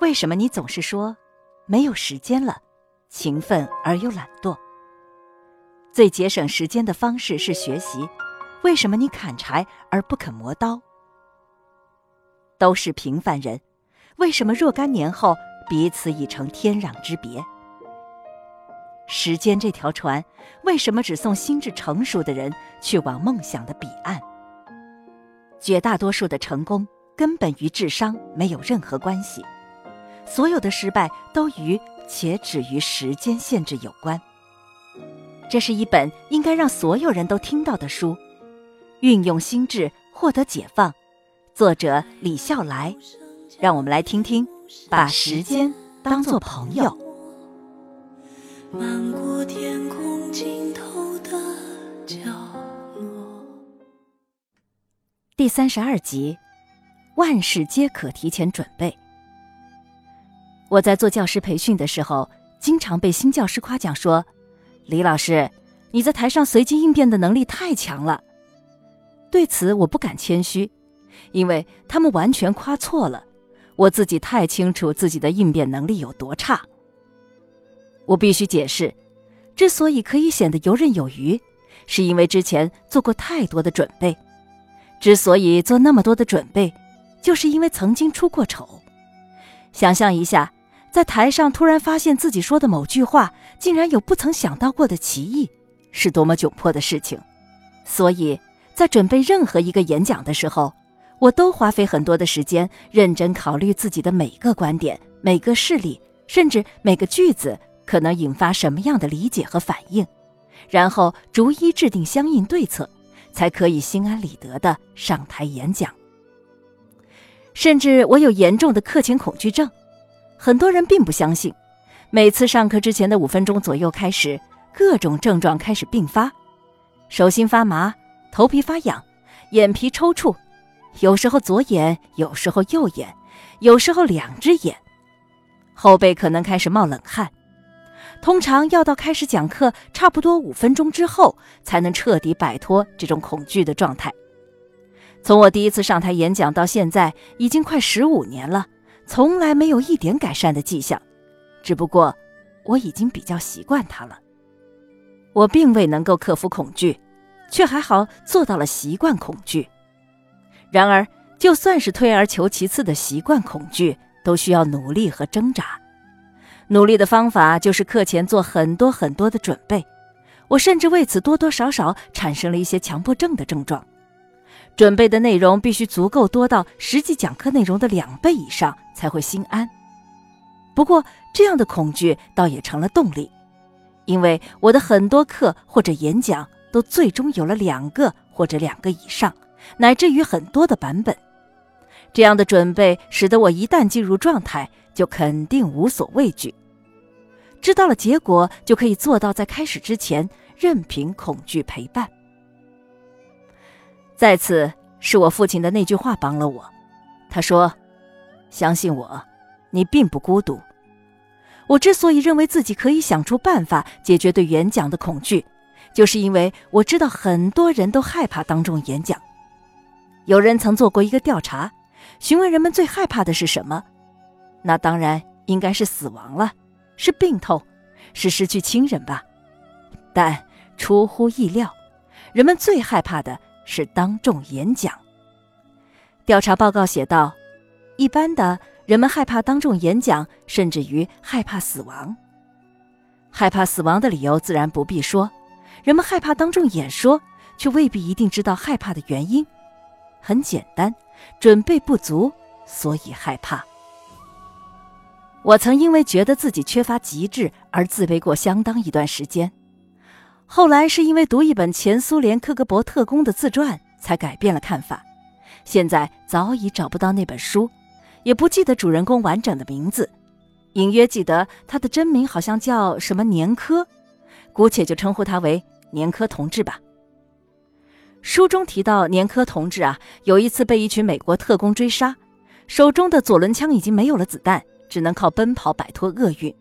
为什么你总是说没有时间了，勤奋而又懒惰？最节省时间的方式是学习，为什么你砍柴而不肯磨刀？都是平凡人，为什么若干年后彼此已成天壤之别？时间这条船，为什么只送心智成熟的人去往梦想的彼岸？绝大多数的成功根本与智商没有任何关系。所有的失败都与且止于时间限制有关。这是一本应该让所有人都听到的书，《运用心智获得解放》，作者李笑来。让我们来听听，把时间当作朋友。漫过天空尽头的角落。第三十二集，万事皆可提前准备。我在做教师培训的时候，经常被新教师夸奖说：“李老师，你在台上随机应变的能力太强了。”对此我不敢谦虚，因为他们完全夸错了。我自己太清楚自己的应变能力有多差。我必须解释，之所以可以显得游刃有余，是因为之前做过太多的准备。之所以做那么多的准备，就是因为曾经出过丑。想象一下。在台上突然发现自己说的某句话竟然有不曾想到过的歧义，是多么窘迫的事情。所以在准备任何一个演讲的时候，我都花费很多的时间，认真考虑自己的每个观点、每个事例，甚至每个句子可能引发什么样的理解和反应，然后逐一制定相应对策，才可以心安理得的上台演讲。甚至我有严重的课前恐惧症。很多人并不相信，每次上课之前的五分钟左右开始，各种症状开始并发：手心发麻、头皮发痒、眼皮抽搐，有时候左眼，有时候右眼，有时候两只眼，后背可能开始冒冷汗。通常要到开始讲课差不多五分钟之后，才能彻底摆脱这种恐惧的状态。从我第一次上台演讲到现在，已经快十五年了。从来没有一点改善的迹象，只不过我已经比较习惯它了。我并未能够克服恐惧，却还好做到了习惯恐惧。然而，就算是退而求其次的习惯恐惧，都需要努力和挣扎。努力的方法就是课前做很多很多的准备。我甚至为此多多少少产生了一些强迫症的症状。准备的内容必须足够多到实际讲课内容的两倍以上才会心安。不过，这样的恐惧倒也成了动力，因为我的很多课或者演讲都最终有了两个或者两个以上，乃至于很多的版本。这样的准备使得我一旦进入状态，就肯定无所畏惧。知道了结果，就可以做到在开始之前任凭恐惧陪伴。再次是我父亲的那句话帮了我，他说：“相信我，你并不孤独。”我之所以认为自己可以想出办法解决对演讲的恐惧，就是因为我知道很多人都害怕当众演讲。有人曾做过一个调查，询问人们最害怕的是什么，那当然应该是死亡了，是病痛，是失去亲人吧。但出乎意料，人们最害怕的。是当众演讲。调查报告写道：一般的人们害怕当众演讲，甚至于害怕死亡。害怕死亡的理由自然不必说，人们害怕当众演说，却未必一定知道害怕的原因。很简单，准备不足，所以害怕。我曾因为觉得自己缺乏极致而自卑过相当一段时间。后来是因为读一本前苏联科格勃特工的自传，才改变了看法。现在早已找不到那本书，也不记得主人公完整的名字，隐约记得他的真名好像叫什么年科，姑且就称呼他为年科同志吧。书中提到，年科同志啊，有一次被一群美国特工追杀，手中的左轮枪已经没有了子弹，只能靠奔跑摆脱厄运。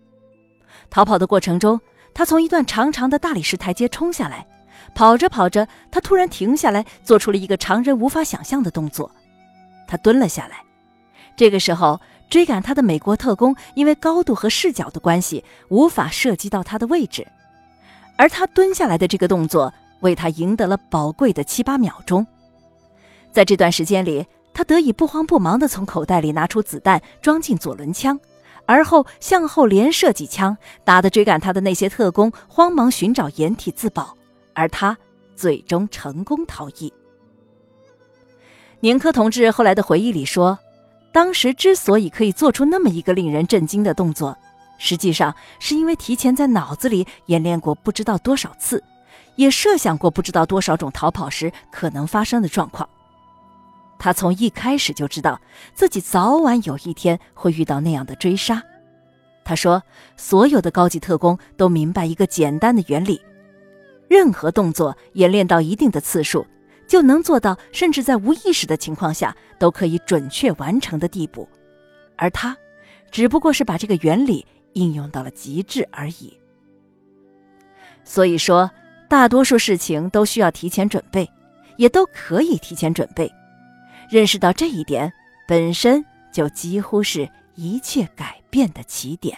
逃跑的过程中。他从一段长长的大理石台阶冲下来，跑着跑着，他突然停下来，做出了一个常人无法想象的动作。他蹲了下来。这个时候，追赶他的美国特工因为高度和视角的关系，无法射击到他的位置，而他蹲下来的这个动作为他赢得了宝贵的七八秒钟。在这段时间里，他得以不慌不忙地从口袋里拿出子弹，装进左轮枪，而后向后连射几枪，打得追赶他的那些特工慌忙寻找掩体自保，而他最终成功逃逸。宁珂同志后来的回忆里说，当时之所以可以做出那么一个令人震惊的动作，实际上是因为提前在脑子里演练过不知道多少次，也设想过不知道多少种逃跑时可能发生的状况。他从一开始就知道自己早晚有一天会遇到那样的追杀。他说，所有的高级特工都明白一个简单的原理：任何动作演练到一定的次数。就能做到，甚至在无意识的情况下都可以准确完成的地步，而他，只不过是把这个原理应用到了极致而已。所以说，大多数事情都需要提前准备，也都可以提前准备。认识到这一点，本身就几乎是一切改变的起点。